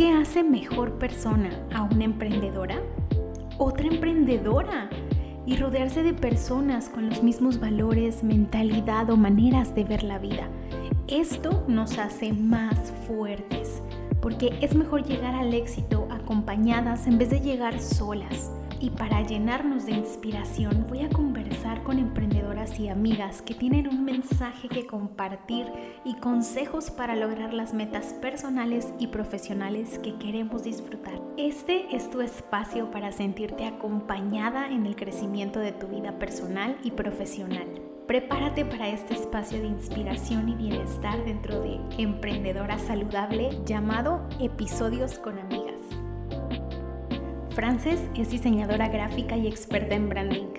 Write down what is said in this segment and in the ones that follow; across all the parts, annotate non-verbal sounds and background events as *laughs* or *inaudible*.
qué hace mejor persona a una emprendedora? Otra emprendedora y rodearse de personas con los mismos valores, mentalidad o maneras de ver la vida. Esto nos hace más fuertes, porque es mejor llegar al éxito acompañadas en vez de llegar solas. Y para llenarnos de inspiración voy a conversar emprendedoras y amigas que tienen un mensaje que compartir y consejos para lograr las metas personales y profesionales que queremos disfrutar. Este es tu espacio para sentirte acompañada en el crecimiento de tu vida personal y profesional. Prepárate para este espacio de inspiración y bienestar dentro de Emprendedora Saludable llamado Episodios con Amigas. Frances es diseñadora gráfica y experta en branding.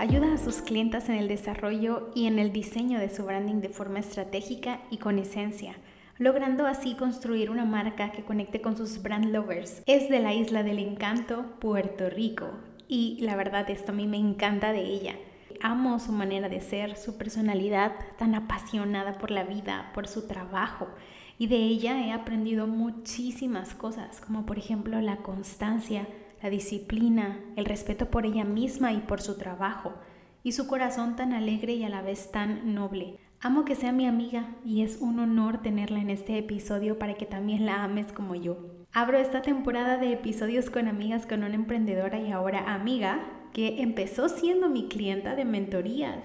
Ayuda a sus clientas en el desarrollo y en el diseño de su branding de forma estratégica y con esencia, logrando así construir una marca que conecte con sus brand lovers. Es de la isla del encanto, Puerto Rico, y la verdad esto a mí me encanta de ella. Amo su manera de ser, su personalidad tan apasionada por la vida, por su trabajo. Y de ella he aprendido muchísimas cosas, como por ejemplo la constancia, la disciplina, el respeto por ella misma y por su trabajo, y su corazón tan alegre y a la vez tan noble. Amo que sea mi amiga y es un honor tenerla en este episodio para que también la ames como yo. Abro esta temporada de episodios con amigas con una emprendedora y ahora amiga que empezó siendo mi clienta de mentorías.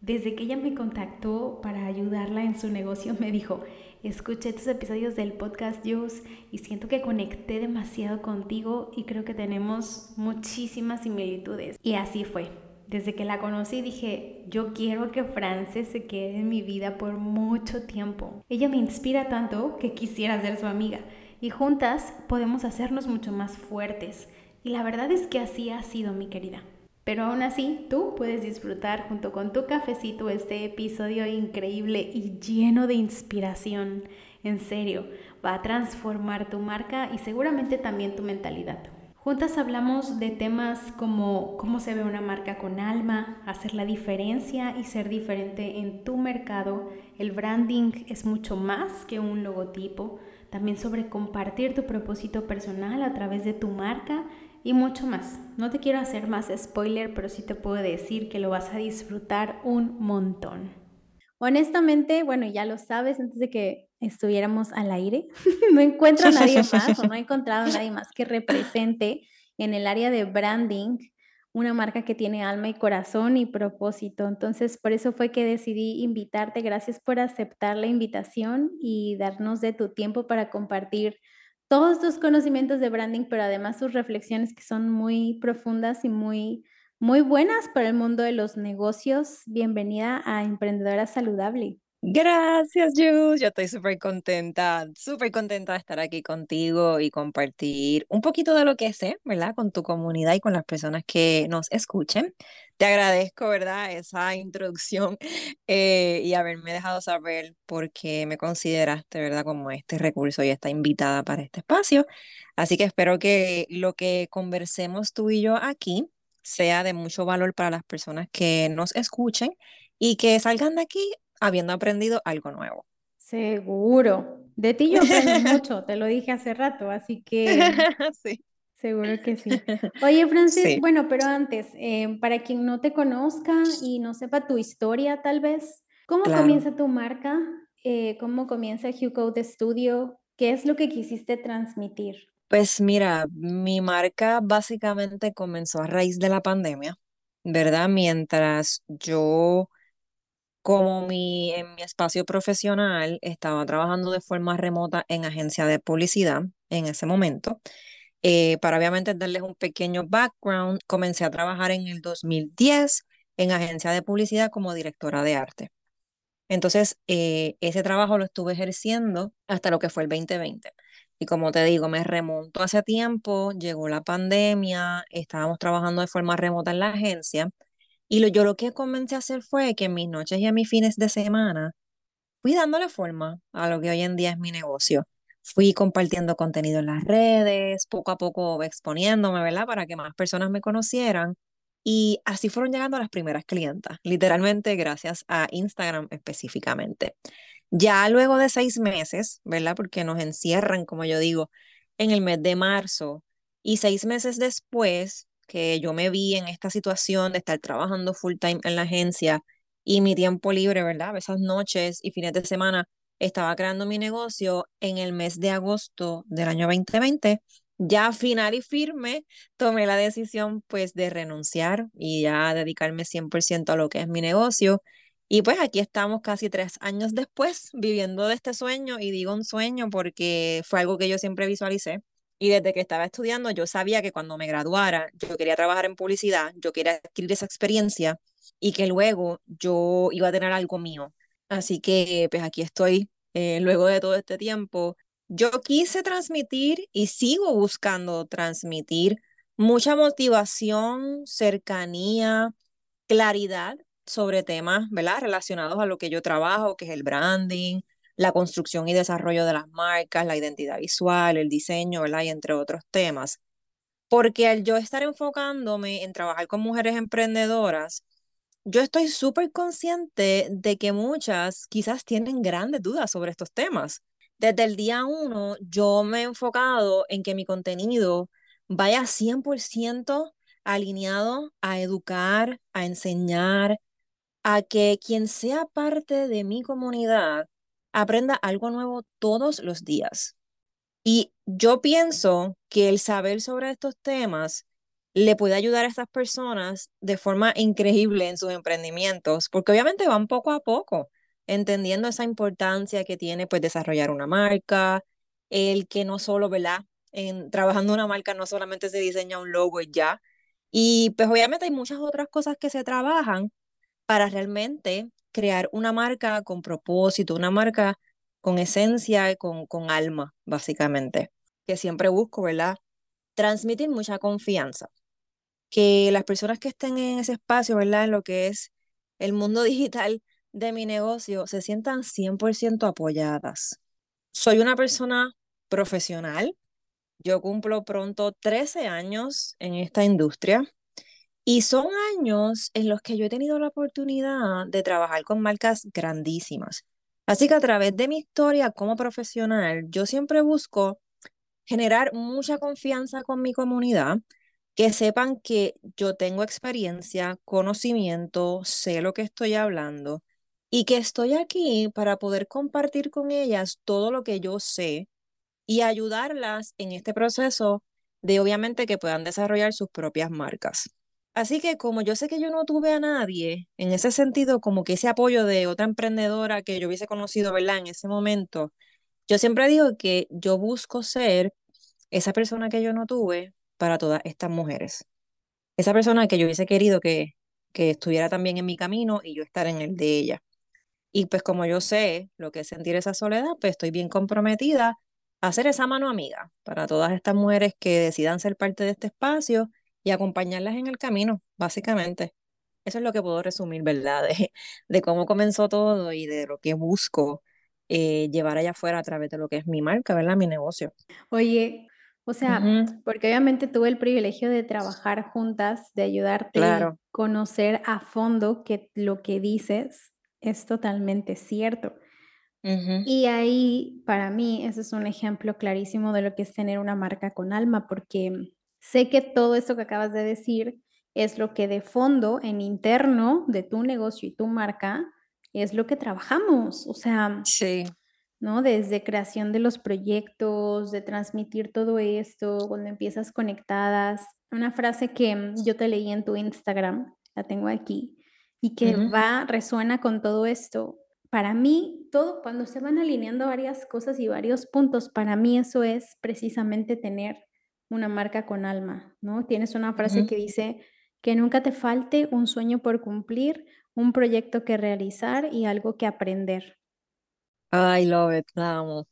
Desde que ella me contactó para ayudarla en su negocio, *laughs* me dijo, escuché tus episodios del podcast Juice y siento que conecté demasiado contigo y creo que tenemos muchísimas similitudes. Y así fue. Desde que la conocí dije, yo quiero que Frances se quede en mi vida por mucho tiempo. Ella me inspira tanto que quisiera ser su amiga y juntas podemos hacernos mucho más fuertes. Y la verdad es que así ha sido mi querida. Pero aún así, tú puedes disfrutar junto con tu cafecito este episodio increíble y lleno de inspiración. En serio, va a transformar tu marca y seguramente también tu mentalidad. Juntas hablamos de temas como cómo se ve una marca con alma, hacer la diferencia y ser diferente en tu mercado. El branding es mucho más que un logotipo. También sobre compartir tu propósito personal a través de tu marca y mucho más. No te quiero hacer más spoiler, pero sí te puedo decir que lo vas a disfrutar un montón. Honestamente, bueno, ya lo sabes, antes de que estuviéramos al aire, *laughs* no encuentro a nadie más o no he encontrado a nadie más que represente en el área de branding una marca que tiene alma y corazón y propósito. Entonces, por eso fue que decidí invitarte. Gracias por aceptar la invitación y darnos de tu tiempo para compartir todos tus conocimientos de branding, pero además sus reflexiones que son muy profundas y muy, muy buenas para el mundo de los negocios. Bienvenida a Emprendedora Saludable. Gracias, Jus. Yo estoy súper contenta, súper contenta de estar aquí contigo y compartir un poquito de lo que sé, ¿verdad? Con tu comunidad y con las personas que nos escuchen. Te agradezco, ¿verdad? Esa introducción *laughs* eh, y haberme dejado saber por qué me consideraste, ¿verdad? Como este recurso y esta invitada para este espacio. Así que espero que lo que conversemos tú y yo aquí sea de mucho valor para las personas que nos escuchen y que salgan de aquí habiendo aprendido algo nuevo. Seguro. De ti yo aprendo mucho, te lo dije hace rato, así que *laughs* sí. seguro que sí. Oye, Francis, bueno, pero antes, eh, para quien no te conozca y no sepa tu historia, tal vez, ¿cómo comienza tu marca? Eh, ¿Cómo comienza Hugh Code Studio? ¿Qué es lo que quisiste transmitir? Pues mira, mi marca básicamente comenzó a raíz de la pandemia, ¿verdad? Mientras yo como mi, en mi espacio profesional estaba trabajando de forma remota en agencia de publicidad en ese momento. Eh, para obviamente darles un pequeño background, comencé a trabajar en el 2010 en agencia de publicidad como directora de arte. Entonces, eh, ese trabajo lo estuve ejerciendo hasta lo que fue el 2020. Y como te digo, me remonto hace tiempo, llegó la pandemia, estábamos trabajando de forma remota en la agencia y lo, yo lo que comencé a hacer fue que en mis noches y en mis fines de semana fui dándole forma a lo que hoy en día es mi negocio. Fui compartiendo contenido en las redes, poco a poco exponiéndome, ¿verdad? Para que más personas me conocieran. Y así fueron llegando las primeras clientas, literalmente gracias a Instagram específicamente. Ya luego de seis meses, ¿verdad? Porque nos encierran, como yo digo, en el mes de marzo. Y seis meses después que yo me vi en esta situación de estar trabajando full time en la agencia y mi tiempo libre, ¿verdad? Esas noches y fines de semana estaba creando mi negocio en el mes de agosto del año 2020. Ya final y firme, tomé la decisión pues de renunciar y ya dedicarme 100% a lo que es mi negocio. Y pues aquí estamos casi tres años después viviendo de este sueño y digo un sueño porque fue algo que yo siempre visualicé. Y desde que estaba estudiando yo sabía que cuando me graduara yo quería trabajar en publicidad, yo quería adquirir esa experiencia y que luego yo iba a tener algo mío. Así que pues aquí estoy eh, luego de todo este tiempo. Yo quise transmitir y sigo buscando transmitir mucha motivación, cercanía, claridad sobre temas, ¿verdad? Relacionados a lo que yo trabajo, que es el branding, la construcción y desarrollo de las marcas, la identidad visual, el diseño, ¿verdad? Y entre otros temas. Porque al yo estar enfocándome en trabajar con mujeres emprendedoras, yo estoy súper consciente de que muchas quizás tienen grandes dudas sobre estos temas. Desde el día uno, yo me he enfocado en que mi contenido vaya 100% alineado a educar, a enseñar, a que quien sea parte de mi comunidad aprenda algo nuevo todos los días. Y yo pienso que el saber sobre estos temas le puede ayudar a estas personas de forma increíble en sus emprendimientos, porque obviamente van poco a poco, entendiendo esa importancia que tiene pues desarrollar una marca, el que no solo, ¿verdad? En trabajando una marca no solamente se diseña un logo y ya, y pues obviamente hay muchas otras cosas que se trabajan para realmente crear una marca con propósito, una marca con esencia, con, con alma, básicamente, que siempre busco, ¿verdad? Transmitir mucha confianza. Que las personas que estén en ese espacio, ¿verdad? En lo que es el mundo *laughs* digital de mi negocio, se sientan 100% apoyadas. Soy una persona profesional. Yo cumplo pronto 13 años en esta industria. Y son años en los que yo he tenido la oportunidad de trabajar con marcas grandísimas. Así que a través de mi historia como profesional, yo siempre busco generar mucha confianza con mi comunidad, que sepan que yo tengo experiencia, conocimiento, sé lo que estoy hablando y que estoy aquí para poder compartir con ellas todo lo que yo sé y ayudarlas en este proceso de obviamente que puedan desarrollar sus propias marcas. Así que como yo sé que yo no tuve a nadie, en ese sentido, como que ese apoyo de otra emprendedora que yo hubiese conocido, ¿verdad? En ese momento, yo siempre digo que yo busco ser esa persona que yo no tuve para todas estas mujeres. Esa persona que yo hubiese querido que, que estuviera también en mi camino y yo estar en el de ella. Y pues como yo sé lo que es sentir esa soledad, pues estoy bien comprometida a ser esa mano amiga para todas estas mujeres que decidan ser parte de este espacio y acompañarlas en el camino, básicamente. Eso es lo que puedo resumir, ¿verdad? *laughs* De, cómo comenzó todo y de lo que busco eh, llevar allá afuera a través de lo que es mi marca, ¿verdad? Mi negocio. Oye, o sea, porque obviamente tuve el privilegio de trabajar juntas, de ayudarte a conocer a fondo que lo que dices es totalmente cierto. Y ahí, para mí, ese es un ejemplo clarísimo de lo que es tener una marca con alma, porque Sé que todo esto que acabas de decir es lo que de fondo, en interno de tu negocio y tu marca, es lo que trabajamos. O sea, sí. ¿no? Desde creación de los proyectos, de transmitir todo esto, cuando empiezas conectadas. Una frase que yo te leí en tu Instagram, la tengo aquí, y que va, resuena con todo esto. Para mí, todo, cuando se van alineando varias cosas y varios puntos, para mí eso es precisamente tener una marca con alma, ¿no? Tienes una frase que dice que nunca te falte un sueño por cumplir, un proyecto que realizar y algo que aprender. I love it, amo.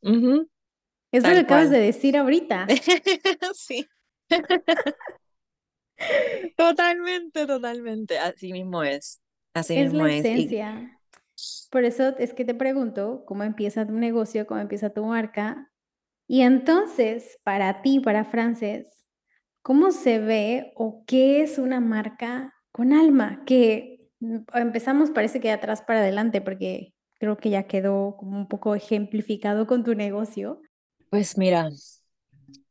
Eso lo acabas de decir ahorita. *laughs* sí. *laughs* totalmente, totalmente. Así mismo es. Así es mismo la esencia. Por eso es que te pregunto cómo empieza tu negocio, cómo empieza tu marca, y entonces, para ti, para Frances, ¿cómo se ve o qué es una marca con alma? Que mm, empezamos, parece que de atrás para adelante, porque creo que ya quedó como un poco ejemplificado con tu negocio. Pues mira,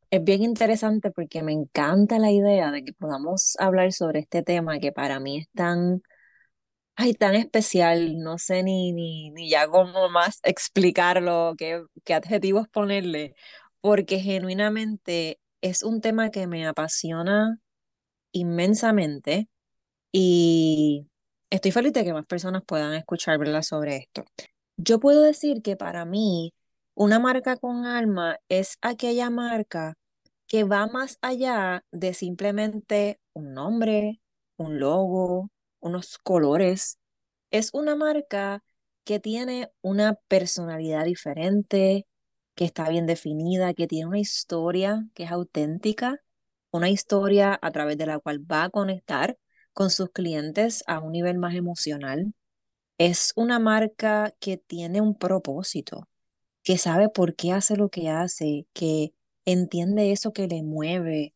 Es bien interesante porque me encanta la idea de que podamos hablar sobre este tema que para mí es tan, ay, tan especial. No sé ni, ni, ni ya cómo más explicarlo, qué, qué adjetivos ponerle, porque genuinamente es un tema que me apasiona inmensamente y estoy feliz de que más personas puedan escuchar sobre esto. Yo puedo decir que para mí una marca con alma es aquella marca que va más allá de simplemente un nombre, un logo, unos colores. Es una marca que tiene una personalidad diferente, que está bien definida, que tiene una historia que es auténtica, una historia a través de la cual va a conectar con sus clientes a un nivel más emocional. Es una marca que tiene un propósito, que sabe por qué hace lo que hace, que entiende eso que le mueve.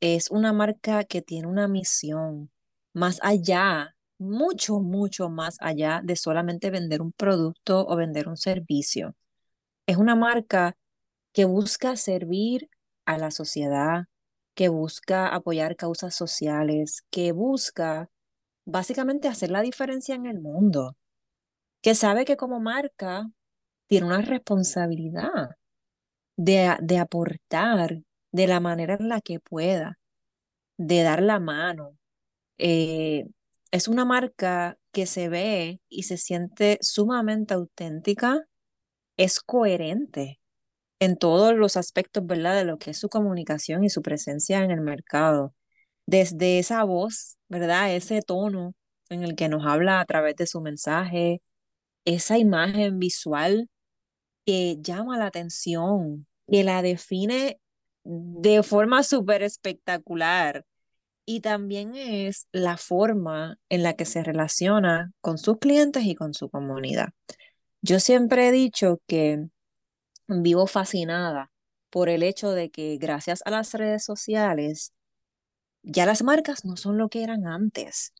Es una marca que tiene una misión más allá, mucho, mucho más allá de solamente vender un producto o vender un servicio. Es una marca que busca servir a la sociedad, que busca apoyar causas sociales, que busca básicamente hacer la diferencia en el mundo, que sabe que como marca tiene una responsabilidad de, de aportar de la manera en la que pueda, de dar la mano. Eh, es una marca que se ve y se siente sumamente auténtica, es coherente en todos los aspectos, ¿verdad? De lo que es su comunicación y su presencia en el mercado. Desde esa voz, ¿verdad? Ese tono en el que nos habla a través de su mensaje, esa imagen visual que llama la atención, que la define de forma súper espectacular. Y también es la forma en la que se relaciona con sus clientes y con su comunidad. Yo siempre he dicho que vivo fascinada por el hecho de que gracias a las redes sociales, ya las marcas no son lo que eran antes.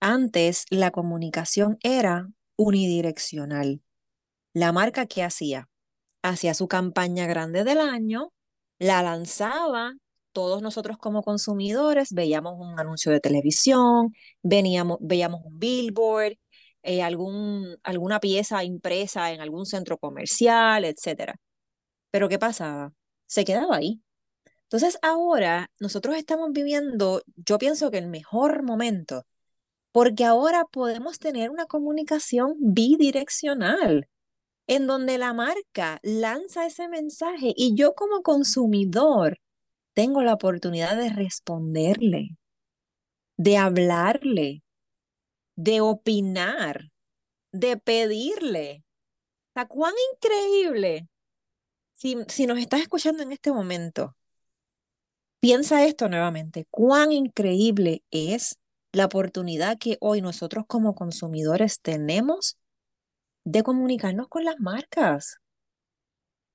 Antes la comunicación era unidireccional. La marca que hacía, hacía su campaña grande del año, la lanzaba, todos nosotros como consumidores veíamos un anuncio de televisión, veníamos, veíamos un billboard, eh, algún, alguna pieza impresa en algún centro comercial, etcétera. Pero ¿qué pasaba? Se quedaba ahí. Entonces ahora nosotros estamos viviendo, yo pienso que el mejor momento, porque ahora podemos tener una comunicación bidireccional, en donde la marca lanza ese mensaje y yo como consumidor tengo la oportunidad de responderle, de hablarle, de opinar, de pedirle. ¿Está cuán increíble si, nos estás escuchando en este momento, piensa esto nuevamente, cuán increíble es la oportunidad que hoy nosotros como consumidores tenemos de comunicarnos con las marcas,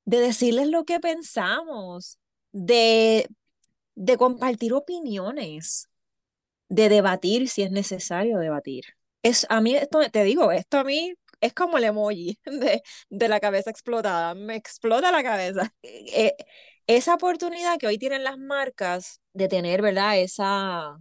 de decirles lo que pensamos, de, de compartir opiniones, de debatir si es necesario debatir. Es, a mí, esto, te digo, esto a mí es como el emoji *laughs* de, de la cabeza explotada, me explota la cabeza. Eh, esa oportunidad que hoy tienen las marcas de tener, ¿verdad? Esa,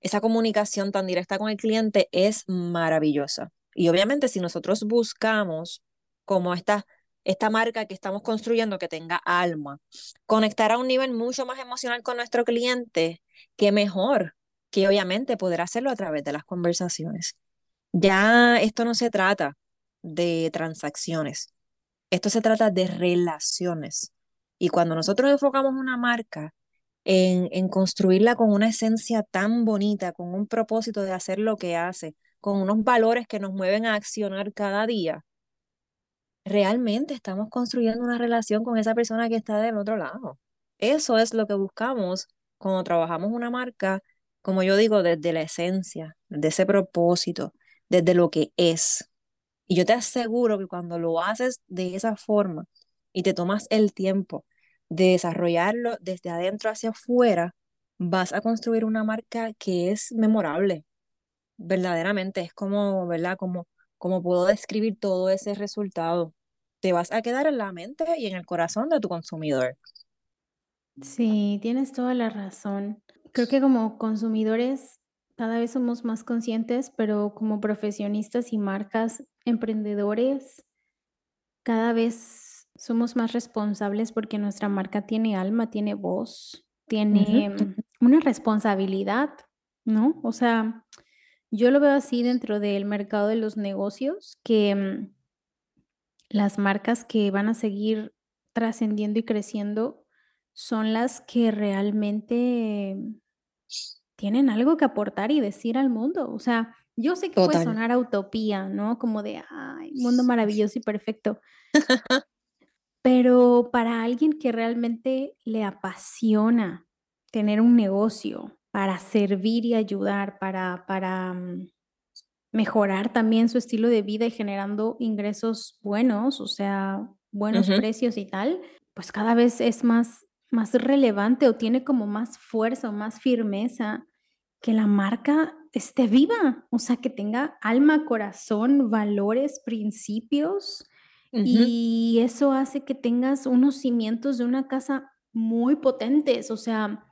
esa comunicación tan directa con el cliente es maravillosa. Y obviamente si nosotros buscamos como esta, esta marca que estamos construyendo que tenga alma, conectar a un nivel mucho más emocional con nuestro cliente, qué mejor que obviamente poder hacerlo a través de las conversaciones. Ya esto no se trata de transacciones. Esto se trata de relaciones. Y cuando nosotros enfocamos una marca en, en construirla con una esencia tan bonita, con un propósito de hacer lo que hace, con unos valores que nos mueven a accionar cada día, realmente estamos construyendo una relación con esa persona que está del otro lado. Eso es lo que buscamos cuando trabajamos una marca, como yo digo, desde la esencia, desde ese propósito, desde lo que es. Y yo te aseguro que cuando lo haces de esa forma y te tomas el tiempo de desarrollarlo desde adentro hacia afuera, vas a construir una marca que es memorable. Verdaderamente es como, ¿verdad? Como, como puedo describir todo ese resultado. Te vas a quedar en la mente y en el corazón de tu consumidor. Sí, tienes toda la razón. Creo que como consumidores cada vez somos más conscientes, pero como profesionistas y marcas, emprendedores, cada vez somos más responsables porque nuestra marca tiene alma, tiene voz, tiene una responsabilidad, ¿no? O sea, yo lo veo así dentro del mercado de los negocios, que mm, las marcas que van a seguir trascendiendo y creciendo son las que realmente tienen algo que aportar y decir al mundo. O sea, yo sé que puede sonar a utopía, ¿no? Como de, ay, mundo maravilloso y perfecto, *laughs* pero para alguien que realmente le apasiona tener un negocio para servir y ayudar, para, para mm, mejorar también su estilo de vida y generando ingresos buenos, o sea, buenos precios y tal, pues cada vez es más, más relevante o tiene como más fuerza o más firmeza que la marca esté viva, o sea, que tenga alma, corazón, valores, principios, y eso hace que tengas unos cimientos de una casa muy potentes, o sea,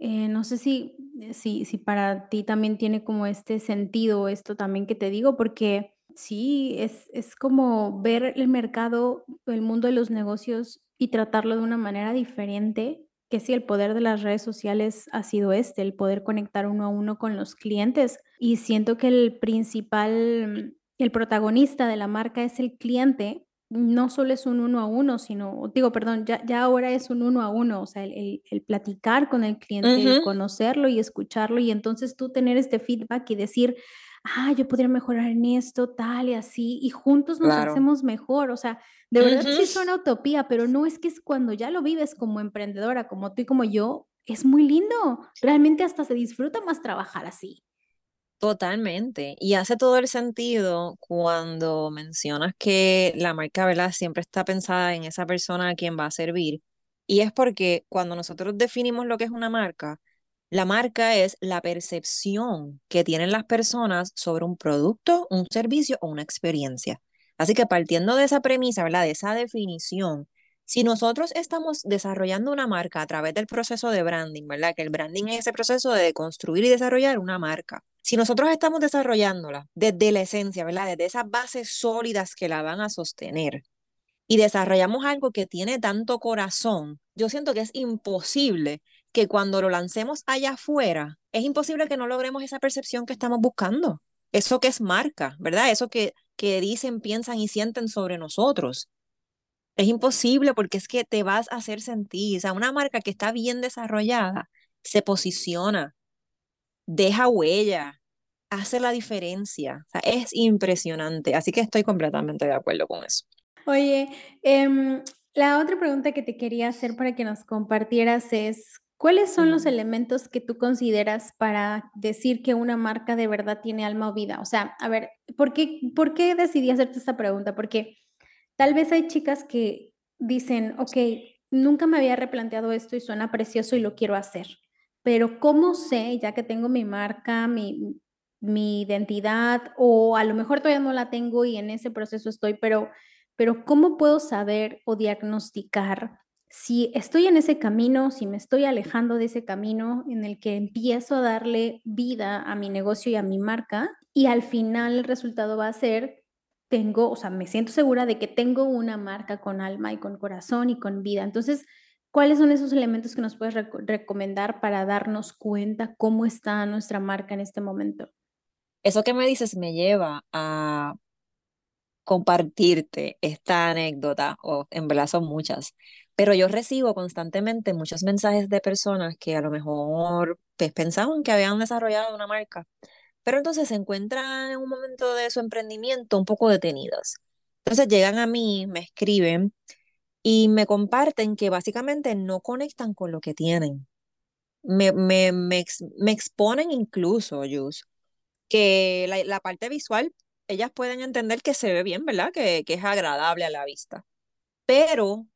eh, no sé si eh, si si para ti también tiene como este sentido, esto también que te digo, porque sí, es es como ver el mercado, el mundo de los negocios y tratarlo de una manera diferente, que sí, el poder de las redes sociales ha sido este, el poder conectar uno a uno con los clientes. Y siento que el principal, el protagonista de la marca es el cliente, no solo es un uno a uno, sino digo, perdón, ya ya ahora es un uno a uno, o sea, el el el platicar con el cliente, el conocerlo y escucharlo, y entonces tú tener este feedback y decir: "Ah, yo podría mejorar en esto, tal y así", y juntos nos Claro. hacemos mejor. O sea, de verdad sí suena utopía, pero no, es que es cuando ya lo vives como emprendedora, como tú y como yo, es muy lindo. Realmente hasta se disfruta más trabajar así. Totalmente. Y hace todo el sentido cuando mencionas que la marca, ¿verdad? Siempre está pensada en esa persona a quien va a servir. Y es porque cuando nosotros definimos lo que es una marca, la marca es la percepción que tienen las personas sobre un producto, un servicio o una experiencia. Así que partiendo de esa premisa, ¿verdad? De esa definición, si nosotros estamos desarrollando una marca a través del proceso de branding, ¿verdad? Que el branding es ese proceso de construir y desarrollar una marca. Si nosotros estamos desarrollándola desde la esencia, ¿verdad? Desde esas bases sólidas que la van a sostener y desarrollamos algo que tiene tanto corazón, yo siento que es imposible que cuando lo lancemos allá afuera, es imposible que no logremos esa percepción que estamos buscando. Eso que es marca, ¿verdad? Eso que, que dicen, piensan y sienten sobre nosotros. Es imposible porque es que te vas a hacer sentir, una marca que está bien desarrollada se posiciona, deja huella, hace la diferencia. O sea, es impresionante. Así que estoy completamente de acuerdo con eso. Oye, em, la otra pregunta que te quería hacer para que nos compartieras es, ¿cuáles son los elementos que tú consideras para decir que una marca de verdad tiene alma o vida? O sea, a ver, ¿por qué, por qué decidí hacerte esta pregunta? Porque tal vez hay chicas que dicen, ok, nunca me había replanteado esto y suena precioso y lo quiero hacer, pero ¿cómo sé, ya que tengo mi marca, mi, mi identidad, o a lo mejor todavía no la tengo y en ese proceso estoy, pero pero, ¿cómo puedo saber o diagnosticar si estoy en ese camino, si me estoy alejando de ese camino en el que empiezo a darle vida a mi negocio y a mi marca? Y al final el resultado va a ser, tengo, o sea, me siento segura de que tengo una marca con alma y con corazón y con vida. Entonces, ¿cuáles son esos elementos que nos puedes reco recomendar para darnos cuenta cómo está nuestra marca en este momento? Eso que me dices me lleva a compartirte esta anécdota, o en verdad son muchas, pero yo recibo constantemente muchos mensajes de personas que a lo mejor pues, pensaban que habían desarrollado una marca, pero entonces se encuentran en un momento de su emprendimiento un poco detenidas. Entonces llegan a mí, me escriben y me comparten que básicamente no conectan con lo que tienen. Me, me, me, ex- me exponen incluso, Yus, que la, la parte visual, ellas pueden entender que se ve bien, ¿verdad? Que, que es agradable a la vista, pero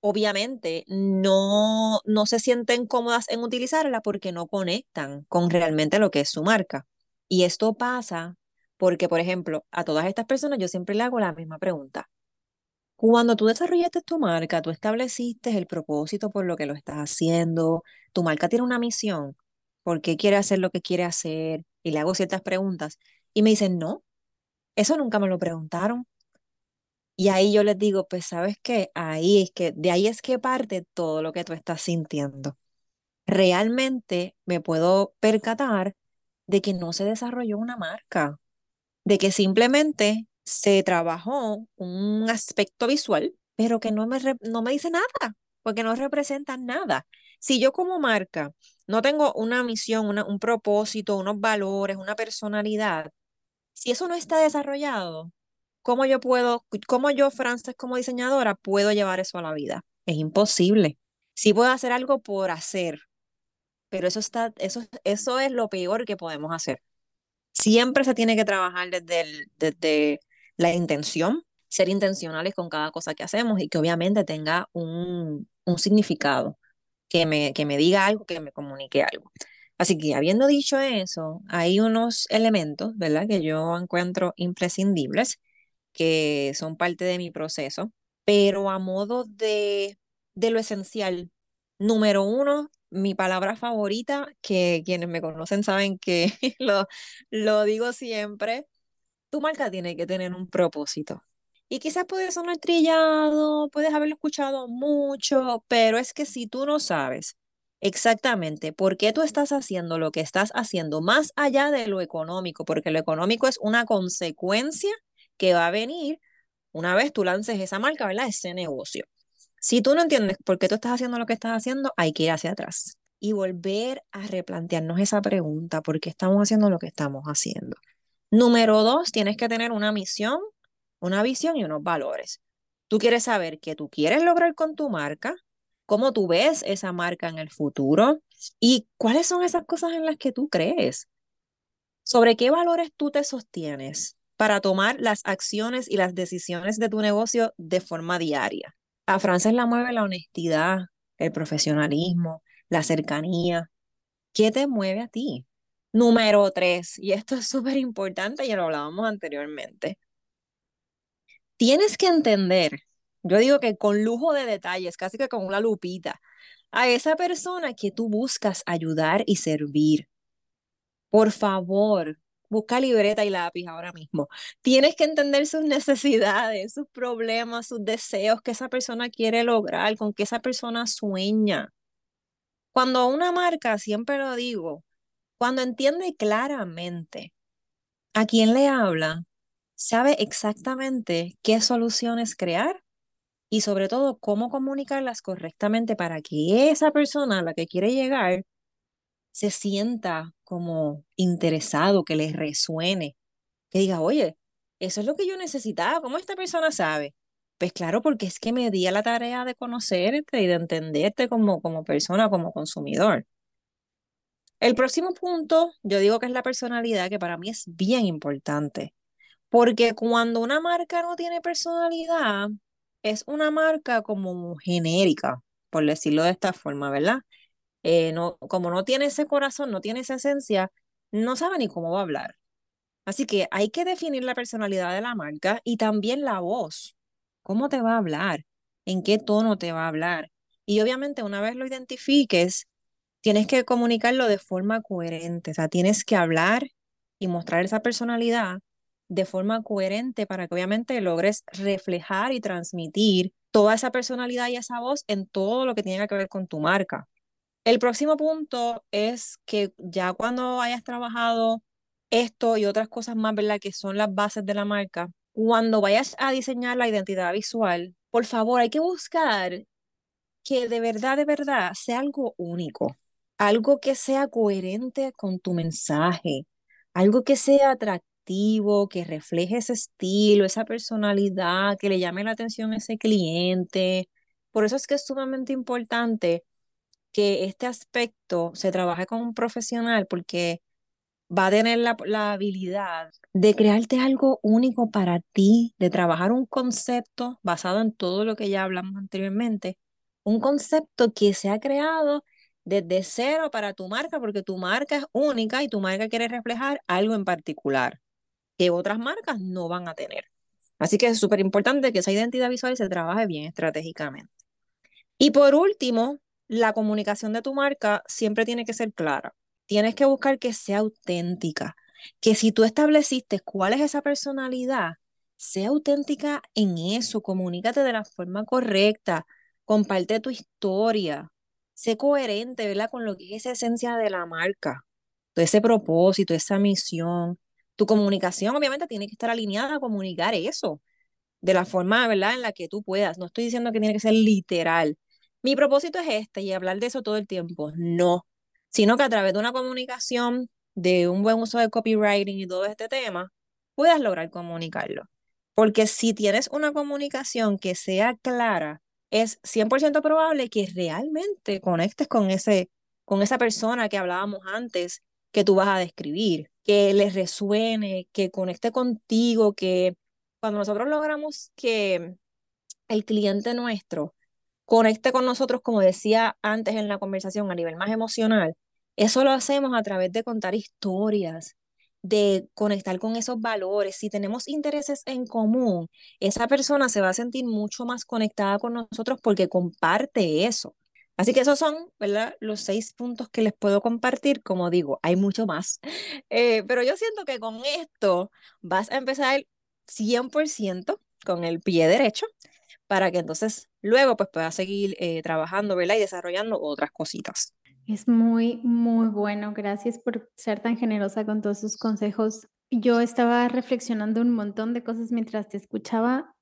obviamente no, no se sienten cómodas en utilizarla porque no conectan con realmente lo que es su marca. Y esto pasa porque, por ejemplo, a todas estas personas yo siempre le hago la misma pregunta. Cuando tú desarrollaste tu marca, tú estableciste el propósito por lo que lo estás haciendo, tu marca tiene una misión, ¿por qué quiere hacer lo que quiere hacer? Y le hago ciertas preguntas y me dicen, no, eso nunca me lo preguntaron. Y ahí yo les digo, pues sabes qué, ahí es que, de ahí es que parte todo lo que tú estás sintiendo. Realmente me puedo percatar de que no se desarrolló una marca, de que simplemente se trabajó un aspecto visual, pero que no me, no me dice nada, porque no representa nada. Si yo como marca no tengo una misión, una, un propósito, unos valores, una personalidad, si eso no está desarrollado, ¿cómo yo puedo, cómo yo, Frances, como diseñadora, puedo llevar eso a la vida? Es imposible. Sí puedo hacer algo por hacer, pero eso, está, eso, eso es lo peor que podemos hacer. Siempre se tiene que trabajar desde, desde la intención, ser intencionales con cada cosa que hacemos y que obviamente tenga un, un significado, que me, que me diga algo, que me comunique algo. Así que habiendo dicho eso, hay unos elementos, ¿verdad?, que yo encuentro imprescindibles, que son parte de mi proceso, pero a modo de, de lo esencial, número uno, mi palabra favorita, que quienes me conocen saben que *laughs* lo, lo digo siempre, tu marca tiene que tener un propósito. Y quizás puede sonar trillado, puedes haberlo escuchado mucho, pero es que si tú no sabes exactamente por qué tú estás haciendo lo que estás haciendo, más allá de lo económico, porque lo económico es una consecuencia que va a venir una vez tú lances esa marca, ¿verdad? Ese negocio. Si tú no entiendes por qué tú estás haciendo lo que estás haciendo, hay que ir hacia atrás y volver a replantearnos esa pregunta, ¿por qué estamos haciendo lo que estamos haciendo? Número dos, tienes que tener una misión, una visión y unos valores. Tú quieres saber qué tú quieres lograr con tu marca, cómo tú ves esa marca en el futuro y cuáles son esas cosas en las que tú crees. Sobre qué valores tú te sostienes para tomar las acciones y las decisiones de tu negocio de forma diaria. A Frances la mueve la honestidad, el profesionalismo, la cercanía. ¿Qué te mueve a ti? Número tres, y esto es súper importante, ya lo hablábamos anteriormente. Tienes que entender, yo digo que con lujo de detalles, casi que con una lupita, a esa persona que tú buscas ayudar y servir. Por favor, busca libreta y lápiz ahora mismo. Tienes que entender sus necesidades, sus problemas, sus deseos que esa persona quiere lograr, con que esa persona sueña. Cuando una marca, siempre lo digo, cuando entiende claramente a quién le habla, sabe exactamente qué soluciones crear y sobre todo cómo comunicarlas correctamente para que esa persona a la que quiere llegar se sienta como interesado, que le resuene, que diga, oye, eso es lo que yo necesitaba, ¿cómo esta persona sabe? Pues claro, porque es que me di a la tarea de conocerte y de entenderte como, como persona, como consumidor. El próximo punto, yo digo que es la personalidad, que para mí es bien importante, porque cuando una marca no tiene personalidad, es una marca como genérica, por decirlo de esta forma, ¿verdad? Eh, no, como no tiene ese corazón, no tiene esa esencia, no sabe ni cómo va a hablar. Así que hay que definir la personalidad de la marca y también la voz. ¿Cómo te va a hablar? ¿En qué tono te va a hablar? Y obviamente una vez lo identifiques, tienes que comunicarlo de forma coherente, o sea, tienes que hablar y mostrar esa personalidad de forma coherente para que obviamente logres reflejar y transmitir toda esa personalidad y esa voz en todo lo que tiene que ver con tu marca. El próximo punto es que ya cuando hayas trabajado esto y otras cosas más, ¿verdad? Que son las bases de la marca, cuando vayas a diseñar la identidad visual, por favor, hay que buscar que de verdad, de verdad, sea algo único algo que sea coherente con tu mensaje, algo que sea que refleje ese estilo, esa personalidad, que le llame la atención a ese cliente. Por eso es que es sumamente importante que este aspecto se trabaje con un profesional porque va a tener la, la, habilidad de crearte algo único para ti, de trabajar un concepto basado en todo lo que ya hablamos anteriormente, un concepto que se ha creado desde cero para tu marca, porque tu marca es única y tu marca quiere reflejar algo en particular que otras marcas no van a tener. Así que es súper importante que esa identidad visual se trabaje bien estratégicamente. Y por último, la comunicación de tu marca siempre tiene que ser clara. Tienes que buscar que sea auténtica, que si tú estableciste cuál es esa personalidad, sea auténtica en eso, comunícate de la forma correcta, comparte tu historia, sé coherente, ¿verdad? Con lo que es esa esencia de la marca, ese propósito, esa misión. Tu comunicación obviamente tiene que estar alineada a comunicar eso de la forma, ¿verdad? En la que tú puedas. No estoy diciendo que tiene que ser literal. Mi propósito es este y hablar de eso todo el tiempo. No, sino que a través de una comunicación, de un buen uso de copywriting y todo este tema, puedas lograr comunicarlo. Porque si tienes una comunicación que sea clara, es 100% probable que realmente conectes con, ese, con esa persona que hablábamos antes que tú vas a describir, que les resuene, que conecte contigo, que cuando nosotros logramos que el cliente nuestro conecte con nosotros, como decía antes en la conversación, a nivel más emocional, eso lo hacemos a través de contar historias, de conectar con esos valores. Si tenemos intereses en común, esa persona se va a sentir mucho más conectada con nosotros porque comparte eso. Así que esos son, ¿verdad? Los seis puntos que les puedo compartir. Como digo, hay mucho más. *laughs* Eh, pero yo siento que con esto vas a empezar 100% con el pie derecho para que entonces luego pues puedas seguir eh, trabajando, ¿verdad? Y desarrollando otras cositas. Es muy, muy bueno. Gracias por ser tan generosa con todos sus consejos. Yo estaba reflexionando un montón de cosas mientras te escuchaba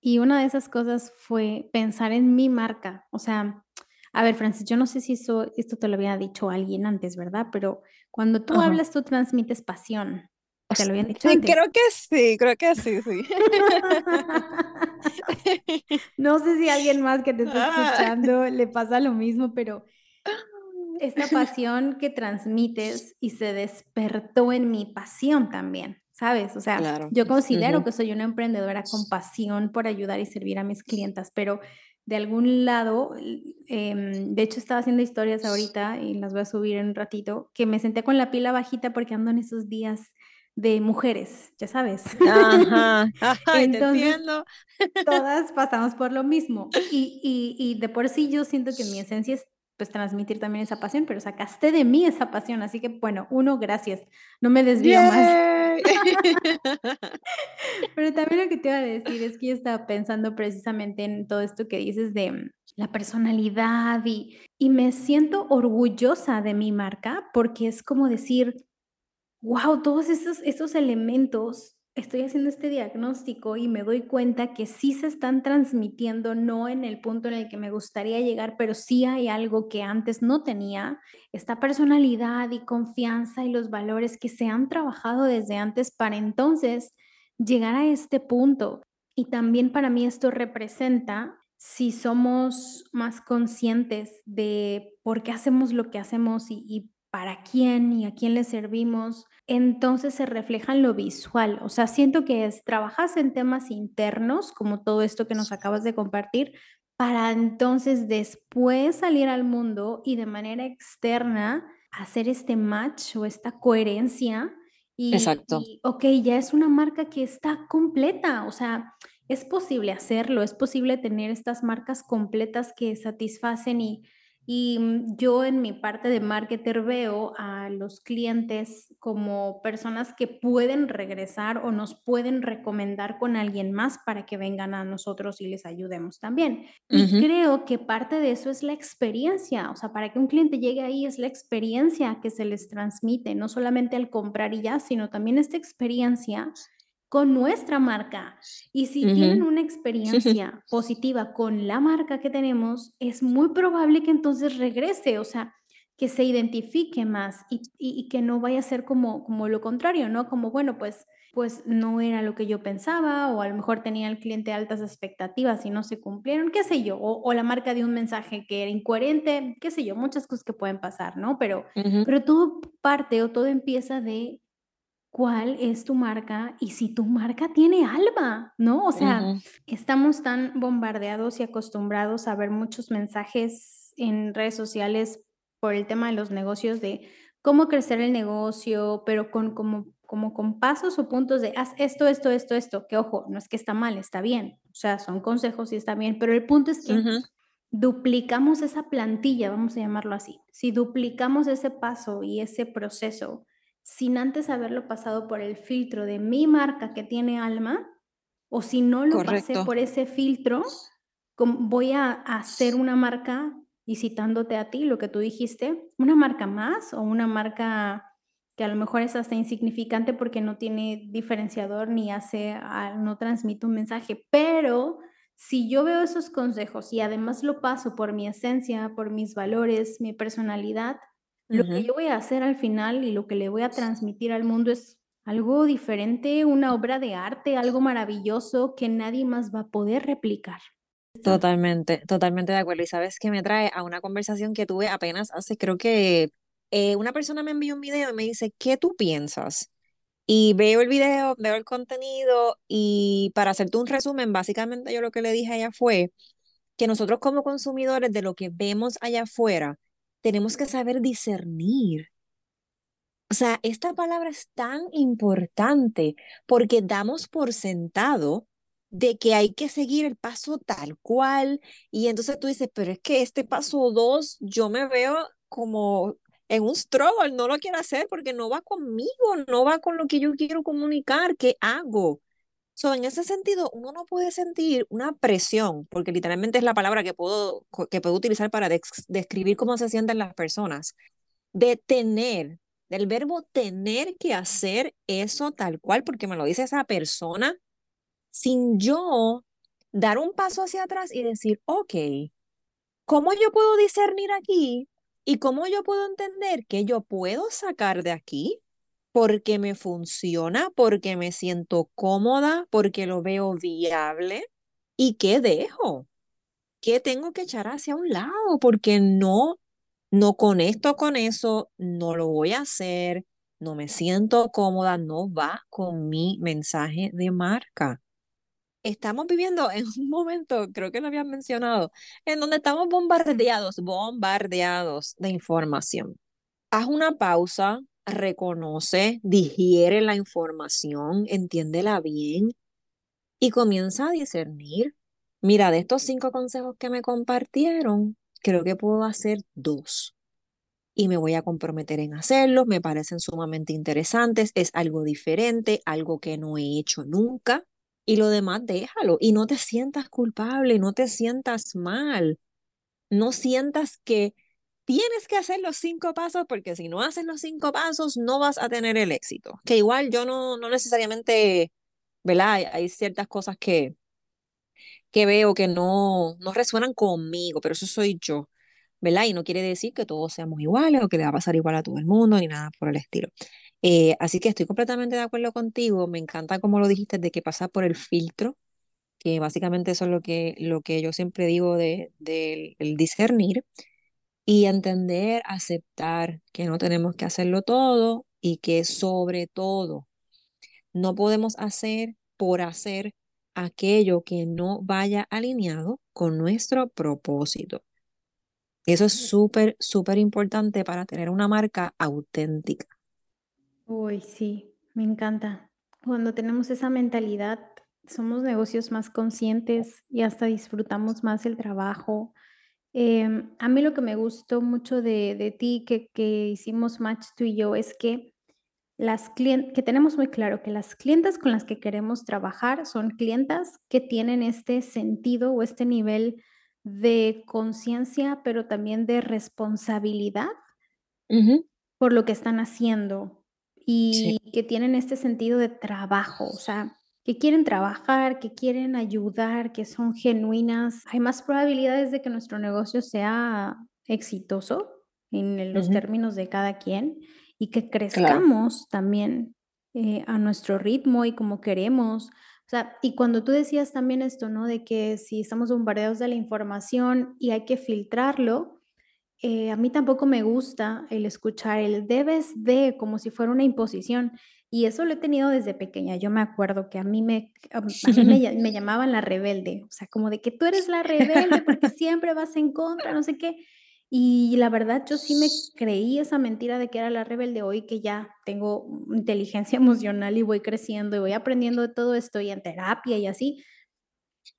y una de esas cosas fue pensar en mi marca. O sea, a ver, Francis, yo no sé si eso, esto te lo había dicho alguien antes, ¿verdad? Pero cuando tú hablas, tú transmites pasión. ¿Te lo habían dicho sí, creo que sí, creo que sí, sí. *laughs* no sé si alguien más que te está escuchando le pasa lo mismo, pero *gasps* esta pasión que transmites y se despertó en mi pasión también, ¿sabes? O sea, yo considero que soy una emprendedora con pasión por ayudar y servir a mis clientas, pero de algún lado, em, de hecho estaba haciendo historias ahorita y las voy a subir en un ratito, que me senté con la pila bajita porque ando en esos días de mujeres, ya sabes. Ajá, *laughs* Entonces, todas *laughs* pasamos por lo mismo. Y, y, y, de por sí yo siento que mi esencia es pues transmitir también esa pasión, pero sacaste de mí esa pasión, así que bueno, uno, gracias, no me desvío más. *laughs* pero también lo que te iba a decir es que yo estaba pensando precisamente en todo esto que dices de mm, la personalidad y, y me siento orgullosa de mi marca porque es como decir, wow, todos esos, esos elementos estoy haciendo este diagnóstico y me doy cuenta que sí se están transmitiendo, no en el punto en el que me gustaría llegar, pero sí hay algo que antes no tenía, esta personalidad y confianza y los valores que se han trabajado desde antes para entonces llegar a este punto. Y también para mí esto representa si somos más conscientes de por qué hacemos lo que hacemos y, y para quién y a quién le servimos, entonces se refleja en lo visual. O sea, siento que es, trabajas en temas internos, como todo esto que nos acabas de compartir, para entonces después salir al mundo y de manera externa hacer este match o esta coherencia. Y, Exacto. Y, ok, ya es una marca que está completa. O sea, es posible hacerlo, es posible tener estas marcas completas que satisfacen y y mm, yo en mi parte de marketer veo a los clientes como personas que pueden regresar o nos pueden recomendar con alguien más para que vengan a nosotros y les ayudemos también. Y creo que parte de eso es la experiencia, o sea, para que un cliente llegue ahí es la experiencia que se les transmite, no solamente al comprar y ya, sino también esta experiencia con nuestra marca. Y si tienen una experiencia positiva con la marca que tenemos, es muy probable que entonces regrese, o sea, que se identifique más y, que no vaya a ser como, como lo contrario, ¿no? Como, bueno, pues, pues no era lo que yo pensaba o a lo mejor tenía el cliente altas expectativas y no se cumplieron, qué sé yo, o, la marca dio un mensaje que era incoherente, qué sé yo, muchas cosas que pueden pasar, ¿no? Pero, pero todo parte o todo empieza de cuál es tu marca y si tu marca tiene alma, ¿no? O sea, estamos tan bombardeados y acostumbrados a ver muchos mensajes en redes sociales por el tema de los negocios de cómo crecer el negocio, pero con como como con pasos o puntos de haz esto, esto, esto, esto, que ojo, no es que está mal, está bien, o sea, son consejos y está bien, pero el punto es que duplicamos esa plantilla, vamos a llamarlo así, si duplicamos ese paso y ese proceso sin antes haberlo pasado por el filtro de mi marca que tiene alma, o si no lo pasé por ese filtro, voy a hacer una marca, y citándote a ti, lo que tú dijiste, una marca más o una marca que a lo mejor es hasta insignificante porque no tiene diferenciador ni hace, ah, no transmite un mensaje, pero si yo veo esos consejos y además lo paso por mi esencia, por mis valores, mi personalidad, lo que yo voy a hacer al final y lo que le voy a transmitir al mundo es algo diferente, una obra de arte, algo maravilloso que nadie más va a poder replicar. Totalmente, totalmente de acuerdo. Y sabes que me trae a una conversación que tuve apenas hace, creo que eh, una persona me envió un video y me dice, ¿qué tú piensas? Y veo el video, veo el contenido y para hacerte un resumen, básicamente yo lo que le dije a ella fue que nosotros como consumidores de lo que vemos allá afuera, tenemos que saber discernir. O sea, esta palabra es tan importante porque damos por sentado de que hay que seguir el paso tal cual y entonces tú dices, pero es que este paso dos yo me veo como en un struggle, no lo quiero hacer porque no va conmigo, no va con lo que yo quiero comunicar, ¿qué hago? So, en ese sentido, uno no puede sentir una presión, porque literalmente es la palabra que puedo, que puedo utilizar para describir cómo se sienten las personas, de tener, del verbo tener que hacer eso tal cual, porque me lo dice esa persona, sin yo dar un paso hacia atrás y decir, ok, ¿cómo yo puedo discernir aquí ¿Y cómo yo puedo entender que yo puedo sacar de aquí? Porque me funciona, porque me siento cómoda, porque lo veo viable. ¿Y qué dejo? ¿Qué tengo que echar hacia un lado? Porque no, no conecto con eso, no lo voy a hacer, no me siento cómoda, no va con mi mensaje de marca estamos viviendo en un momento, creo que lo habían mencionado, en donde estamos bombardeados, bombardeados de información. Haz una pausa, reconoce, digiere la información, entiéndela bien y comienza a discernir. Mira, de estos cinco consejos que me compartieron, creo que puedo hacer dos y me voy a comprometer en hacerlos, me parecen sumamente interesantes, es algo diferente, algo que no he hecho nunca. Y lo demás déjalo y no te sientas culpable, no te sientas mal, no sientas que tienes que hacer los cinco pasos porque si no haces los cinco pasos no vas a tener el éxito. Que igual yo no, no necesariamente, ¿verdad? Hay, hay ciertas cosas que, que veo que no, no resuenan conmigo, pero eso soy yo. ¿verdad? Y no quiere decir que todos seamos iguales o que le va a pasar igual a todo el mundo ni nada por el estilo. Eh, así que estoy completamente de acuerdo contigo. Me encanta como lo dijiste de que pasa por el filtro, que básicamente eso es lo que, lo que yo siempre digo de, el discernir y entender, aceptar que no tenemos que hacerlo todo y que sobre todo no podemos hacer por hacer aquello que no vaya alineado con nuestro propósito. Eso es súper, súper importante para tener una marca auténtica. Uy, sí, me encanta. Cuando tenemos esa mentalidad, somos negocios más conscientes y hasta disfrutamos más el trabajo. Em, a mí lo que me gustó mucho de, ti, que, que hicimos match tú y yo, es que las clientes, que tenemos muy claro que las clientas con las que queremos trabajar son clientas que tienen este sentido o este nivel de conciencia, pero también de responsabilidad por lo que están haciendo y que tienen este sentido de trabajo, o sea, que quieren trabajar, que quieren ayudar, que son genuinas. Hay más probabilidades de que nuestro negocio sea exitoso en los términos de cada quien y que crezcamos también eh, a nuestro ritmo y como queremos sea, y cuando tú decías también esto, ¿no? De que si estamos bombardeados de la información y hay que filtrarlo, eh, a mí tampoco me gusta el escuchar el debes de como si fuera una imposición. Y eso lo he tenido desde pequeña. Yo me acuerdo que a mí me, a mí me, *laughs* me llamaban la rebelde, o sea, como de que tú eres la rebelde *laughs* porque siempre vas en contra, no sé qué. Y la verdad, yo sí me creí esa mentira de que era la rebelde hoy que ya tengo inteligencia *laughs* emocional y voy creciendo y voy aprendiendo de todo esto y en terapia y así.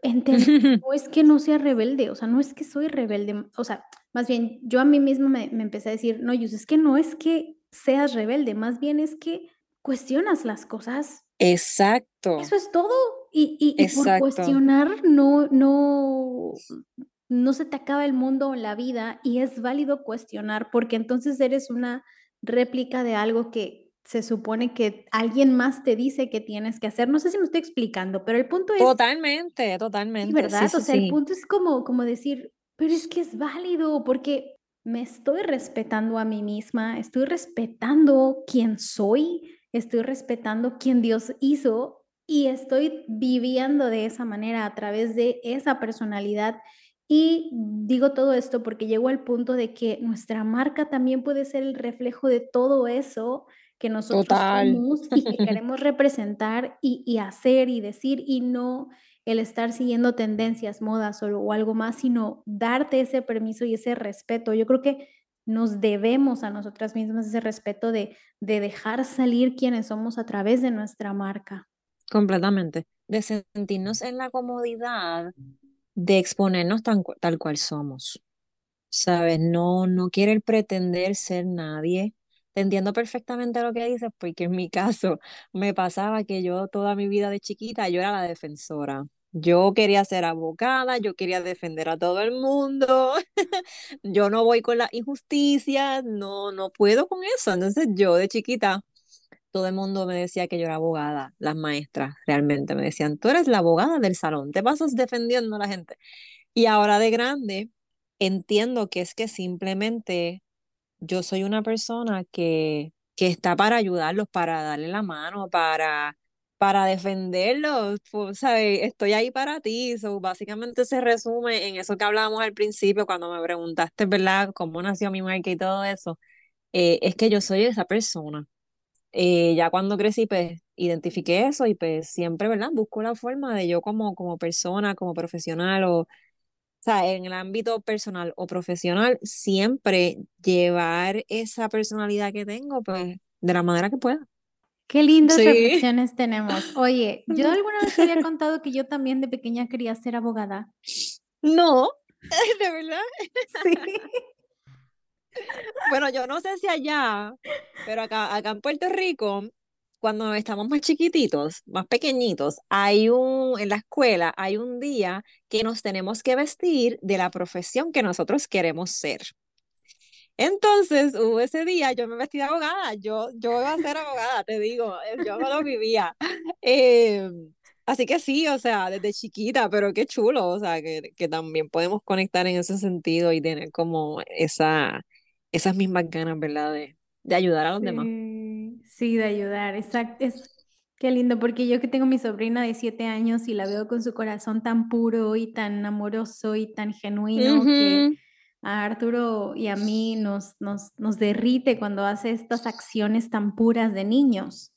Entendí, no es que no sea rebelde, o sea, no es que soy rebelde, o sea, más bien yo a mí misma me, me empecé a decir, no, Yus, es que no es que seas rebelde, más bien es que cuestionas las cosas. Exacto, Eso es todo. Y, y, y por cuestionar no, no, no se te acaba el mundo o la vida y es válido cuestionar porque entonces eres una réplica de algo que se supone que alguien más te dice que tienes que hacer. No sé si me estoy explicando, pero el punto es, totalmente, totalmente, sí, ¿verdad? O sí, sea, el punto es como, como decir, pero es que es válido porque me estoy respetando a mí misma, estoy respetando quién soy, estoy respetando quién Dios hizo y estoy viviendo de esa manera a través de esa personalidad y digo todo esto porque llego al punto de que nuestra marca también puede ser el reflejo de todo eso que nosotros total. somos y que *laughs* queremos representar y, y hacer y decir y no el estar siguiendo tendencias, modas o, o algo más, sino darte ese permiso y ese respeto. Yo creo que nos debemos a nosotras mismas ese respeto de, de dejar salir quienes somos a través de nuestra marca. Completamente. De sentirnos en la comodidad de exponernos tal cual somos. ¿Sabes? No, no querer pretender ser nadie. Te entiendo perfectamente lo que dices, porque en mi caso me pasaba que yo toda mi vida de chiquita, yo era la defensora. Yo quería ser abogada, yo quería defender a todo el mundo. *laughs* Yo no voy con la injusticia, no, no puedo con eso. Entonces yo de chiquita todo el mundo me decía que yo era abogada, las maestras realmente me decían, tú eres la abogada del salón, te pasas defendiendo a la gente. Y ahora de grande entiendo que es que simplemente yo soy una persona que, que está para ayudarlos, para darle la mano, para, para defenderlos, pues, ¿sabes? Estoy ahí para ti. So, básicamente se resume en eso que hablábamos al principio cuando me preguntaste, ¿verdad?, cómo nació mi marca y todo eso. Eh, es que yo soy esa persona eh, ya cuando crecí, pues identifiqué eso y pues siempre, ¿verdad? Busco la forma de yo como, como persona, como profesional o, o sea, en el ámbito personal o profesional, siempre llevar esa personalidad que tengo, pues, de la manera que pueda. Qué lindas Sí. reflexiones tenemos. Oye, *laughs* yo alguna vez te había contado que yo también de pequeña quería ser abogada. No, *laughs* de verdad. Sí. *laughs* Bueno, yo no sé si allá, pero acá, acá en Puerto Rico, cuando estamos más chiquititos, más pequeñitos, hay un, en la escuela hay un día que nos tenemos que vestir de la profesión que nosotros queremos ser. Entonces, hubo ese día, yo me vestí de abogada, yo, yo iba a ser abogada, te digo, eh, yo no lo vivía. *laughs* Eh, así que sí, o sea, desde chiquita, pero qué chulo, o sea, que, que también podemos conectar en ese sentido y tener como esa, esas mismas ganas, ¿verdad? De, de ayudar a los demás. Sí, de ayudar, exacto. Es qué lindo, porque yo que tengo mi sobrina de siete años y la veo con su corazón tan puro y tan amoroso y tan genuino que Ujú, a Arturo y a mí nos, nos, nos derrite cuando hace estas acciones tan puras de niños.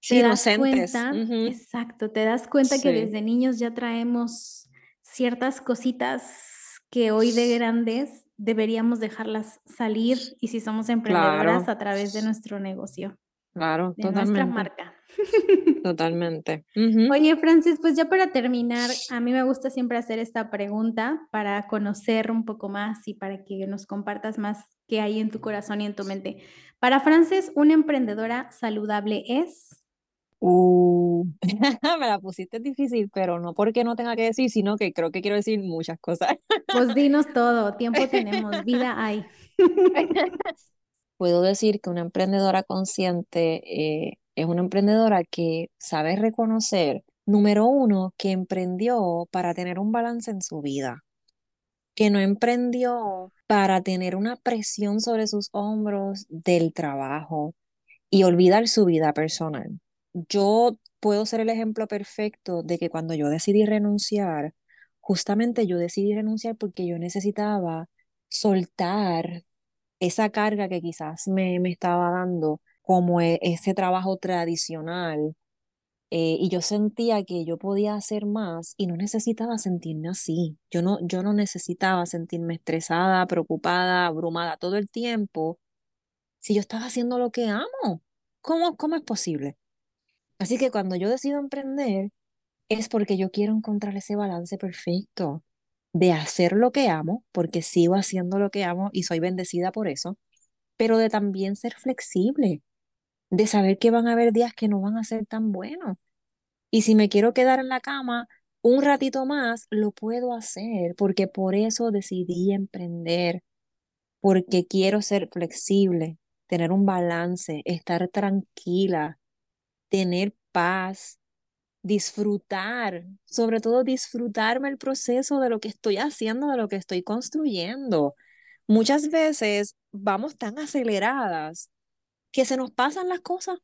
Sí, Te das inocentes. cuenta, exacto, te das cuenta que desde niños ya traemos ciertas cositas que hoy de grandes deberíamos dejarlas salir y si somos emprendedoras claro, a través de nuestro negocio, claro, de nuestra marca. Totalmente. Oye, Francis, pues ya para terminar, a mí me gusta siempre hacer esta pregunta para conocer un poco más y para que nos compartas más qué hay en tu corazón y en tu mente. Para Francis, ¿una emprendedora saludable es? Uh, *laughs* me la pusiste difícil, pero no porque no tenga que decir, sino que creo que quiero decir muchas cosas. Pues dinos *laughs* todo, tiempo tenemos, vida hay. *laughs* Puedo decir que una emprendedora consciente eh, es una emprendedora que sabe reconocer, número uno, que emprendió para tener un balance en su vida, que no emprendió para tener una presión sobre sus hombros del trabajo y olvidar su vida personal. Yo puedo ser el ejemplo perfecto de que cuando yo decidí renunciar, justamente yo decidí renunciar porque yo necesitaba soltar esa carga que quizás me, me estaba dando como e- ese trabajo tradicional eh, y yo sentía que yo podía hacer más y no necesitaba sentirme así. Yo no, yo no necesitaba sentirme estresada, preocupada, abrumada todo el tiempo si yo estaba haciendo lo que amo. ¿Cómo, cómo es posible? Así que cuando yo decido emprender es porque yo quiero encontrar ese balance perfecto de hacer lo que amo, porque sigo haciendo lo que amo y soy bendecida por eso, pero de también ser flexible, de saber que van a haber días que no van a ser tan buenos. Y si me quiero quedar en la cama un ratito más, lo puedo hacer, porque por eso decidí emprender, porque quiero ser flexible, tener un balance, estar tranquila, tener paz, disfrutar, sobre todo disfrutarme el proceso de lo que estoy haciendo, de lo que estoy construyendo. Muchas veces vamos tan aceleradas que se nos pasan las cosas,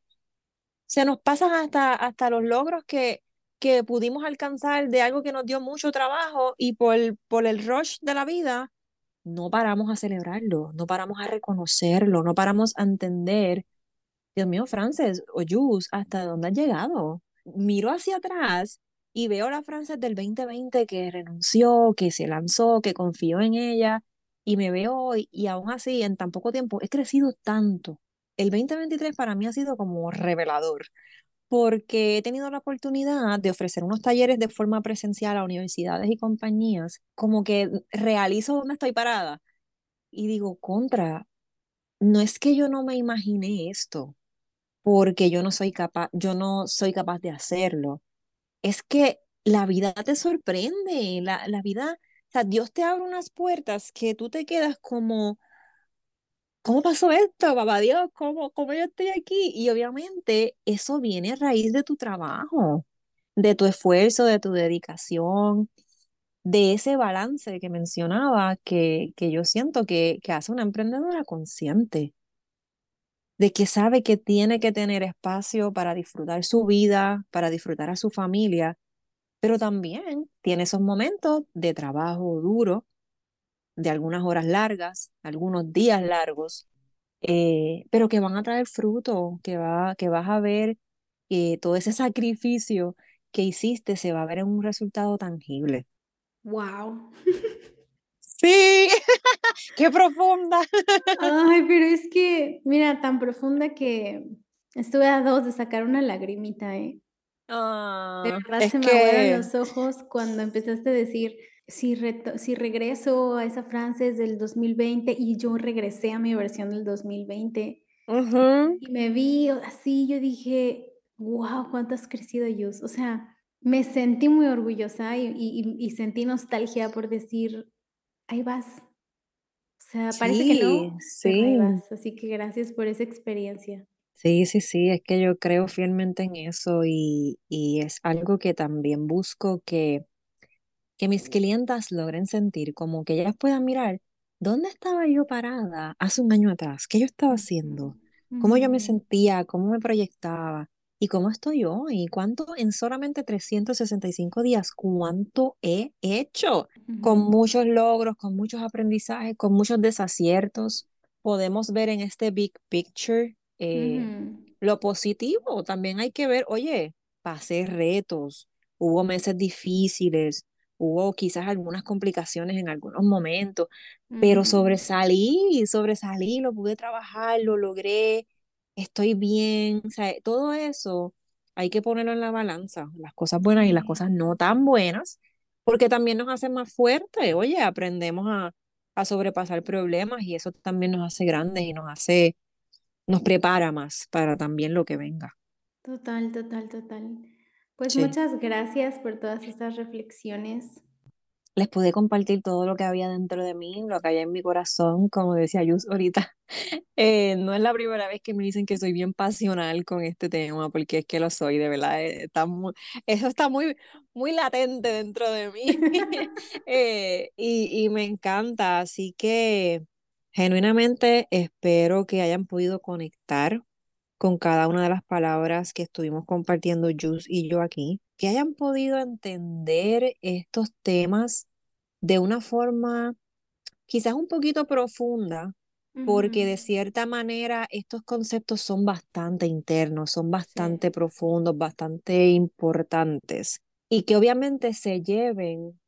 se nos pasan hasta, hasta los logros que, que pudimos alcanzar de algo que nos dio mucho trabajo y por, por el rush de la vida, no paramos a celebrarlo, no paramos a reconocerlo, no paramos a entender, Dios mío, Frances o Jus, ¿hasta dónde has llegado? Miro hacia atrás y veo la Frances del 2020 que renunció, que se lanzó, que confió en ella y me veo hoy y aún así en tan poco tiempo he crecido tanto. El 2023 para mí ha sido como revelador porque he tenido la oportunidad de ofrecer unos talleres de forma presencial a universidades y compañías, como que realizo donde estoy parada y digo, contra, no es que yo no me imaginé esto, porque yo no soy capaz, yo no soy capaz de hacerlo. Es que la vida te sorprende, la, la vida, o sea, Dios te abre unas puertas que tú te quedas como, ¿cómo pasó esto, papá Dios? ¿Cómo, ¿Cómo yo estoy aquí? Y obviamente eso viene a raíz de tu trabajo, de tu esfuerzo, de tu dedicación, de ese balance que mencionaba que, que yo siento que, que hace una emprendedora consciente, de que sabe que tiene que tener espacio para disfrutar su vida, para disfrutar a su familia, pero también tiene esos momentos de trabajo duro, de algunas horas largas, algunos días largos, eh, pero que van a traer fruto, que, va, que vas a ver que todo ese sacrificio que hiciste se va a ver en un resultado tangible. ¡Wow! *laughs* Sí, *laughs* qué profunda. Ay, pero es que, mira, tan profunda que estuve a dos de sacar una lagrimita, ¿eh? de Ah, verdad se me que, los ojos cuando empezaste a decir, si, reto- si regreso a esa Frances del 2020 y yo regresé a mi versión del 2020 ujú, y me vi así, yo dije, wow, cuánto has crecido, Yus. O sea, me sentí muy orgullosa y, y- y- sentí nostalgia por decir, ahí vas. O sea, parece que sí, no, pero ahí sí. vas. Así que gracias por esa experiencia. Sí, sí, sí, es que yo creo fielmente en eso y, y es algo que también busco que, que mis clientas logren sentir, como que ellas puedan mirar, ¿dónde estaba yo parada hace un año atrás? ¿Qué yo estaba haciendo? ¿Cómo yo me sentía? ¿Cómo me proyectaba? ¿Y cómo estoy hoy? ¿Cuánto en solamente 365 días? ¿Cuánto he hecho? Con muchos logros, con muchos aprendizajes, con muchos desaciertos. Podemos ver en este big picture. eh, ujú, lo positivo, también hay que ver, oye, pasé retos, hubo meses difíciles, hubo quizás algunas complicaciones en algunos momentos, pero sobresalí, sobresalí, lo pude trabajar, lo logré, estoy bien, o sea, todo eso hay que ponerlo en la balanza, las cosas buenas y las cosas no tan buenas, porque también nos hace más fuertes, oye, aprendemos a, a sobrepasar problemas y eso también nos hace grandes y nos hace nos prepara más para también lo que venga. total, total, total. Pues Sí. muchas gracias por todas estas reflexiones. Les pude compartir todo lo que había dentro de mí, lo que había en mi corazón, como decía Yus ahorita. *laughs* Eh, no es la primera vez que me dicen que soy bien pasional con este tema, porque es que lo soy, de verdad. eh, está muy- eso está muy, muy latente dentro de mí. *laughs* Eh, y, y me encanta, así que genuinamente espero que hayan podido conectar con cada una de las palabras que estuvimos compartiendo Jus y yo aquí, que hayan podido entender estos temas de una forma quizás un poquito profunda, porque de cierta manera estos conceptos son bastante internos, son Sí. bastante profundos, bastante importantes y que obviamente se lleven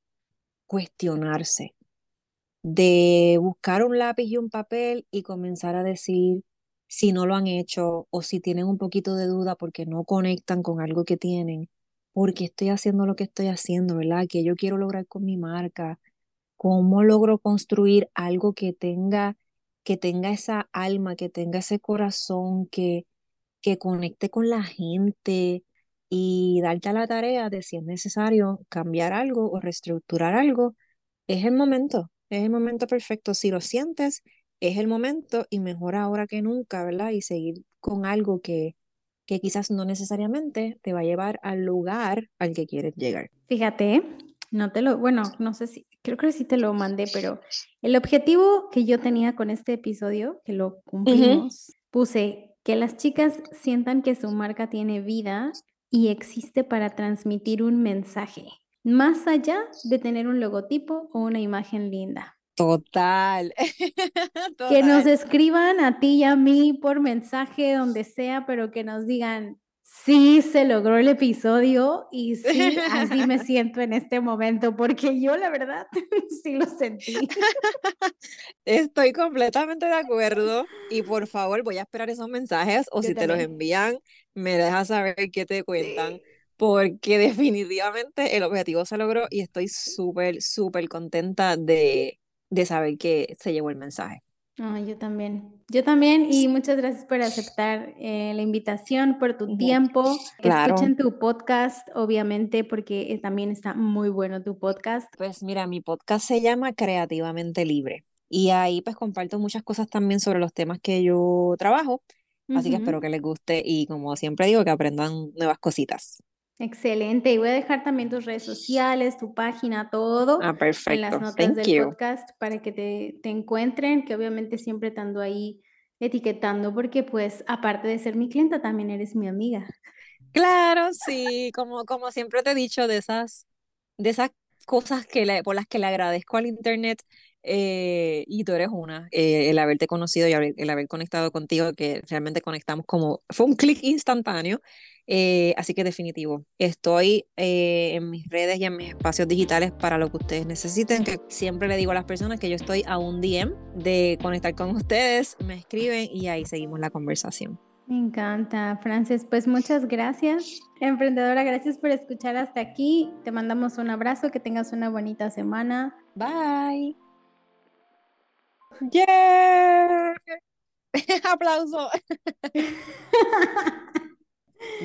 cuestionarse, de buscar un lápiz y un papel y comenzar a decir si no lo han hecho o si tienen un poquito de duda porque no conectan con algo que tienen, porque estoy haciendo lo que estoy haciendo, ¿verdad? Que yo quiero lograr con mi marca ¿Cómo logro construir algo que tenga, que tenga esa alma, que tenga ese corazón, que, que conecte con la gente y darte a la tarea de si es necesario cambiar algo o reestructurar algo? Es el momento, es el momento perfecto. Si lo sientes, es el momento y mejor ahora que nunca, ¿verdad? Y seguir con algo que, que quizás no necesariamente te va a llevar al lugar al que quieres llegar. Fíjate, no te lo, bueno, no sé si, creo que sí te lo mandé, pero el objetivo que yo tenía con este episodio, que lo cumplimos, puse que las chicas sientan que su marca tiene vida y existe para transmitir un mensaje, más allá de tener un logotipo o una imagen linda. Total, *laughs* Que nos escriban a ti y a mí por mensaje, donde sea, pero que nos digan, sí, se logró el episodio y sí, así me *laughs* siento en este momento, porque yo la verdad *laughs* sí lo sentí. Estoy completamente de acuerdo y por favor voy a esperar esos mensajes o Yo si te los envían, me dejas saber qué te cuentan, Sí. porque definitivamente el objetivo se logró y estoy súper, súper contenta de, de saber que se llevó el mensaje. Ay, yo también. Yo también, y muchas gracias por aceptar eh, la invitación, por tu tiempo. Que Claro. escuchen tu podcast, obviamente, porque eh, también está muy bueno tu podcast. Pues mira, mi podcast se llama Creativamente Libre y ahí pues comparto muchas cosas también sobre los temas que yo trabajo, así que espero que les guste y como siempre digo, que aprendan nuevas cositas. Excelente. Y voy a dejar también tus redes sociales, tu página, todo Ah, en las perfecto. notas Thank del you. podcast para que te, te encuentren, que obviamente siempre te ando ahí etiquetando, porque pues aparte de ser mi clienta, también eres mi amiga. Claro, sí, como, como siempre te he dicho, de esas, de esas cosas que le- por las que le agradezco al internet, eh, y tú eres una, eh, el haberte conocido y haber- el haber conectado contigo, que realmente conectamos como, fue un clic instantáneo, eh, así que definitivo, estoy eh, en mis redes y en mis espacios digitales para lo que ustedes necesiten, que siempre le digo a las personas que yo estoy a un DM de conectar con ustedes, me escriben y ahí seguimos la conversación. Me encanta, Frances. Pues muchas gracias, emprendedora. Gracias por escuchar hasta aquí. Te mandamos un abrazo, que tengas una bonita semana. Bye. Yeah. *laughs* Aplauso. *laughs*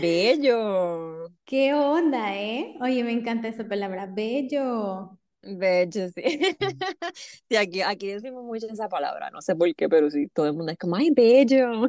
Bello. ¿Qué onda, eh? Oye, me encanta esa palabra, bello. Bello, sí. *laughs* Sí, aquí, aquí decimos mucho esa palabra, no sé por qué, pero sí, todo el mundo es como, ay, bello.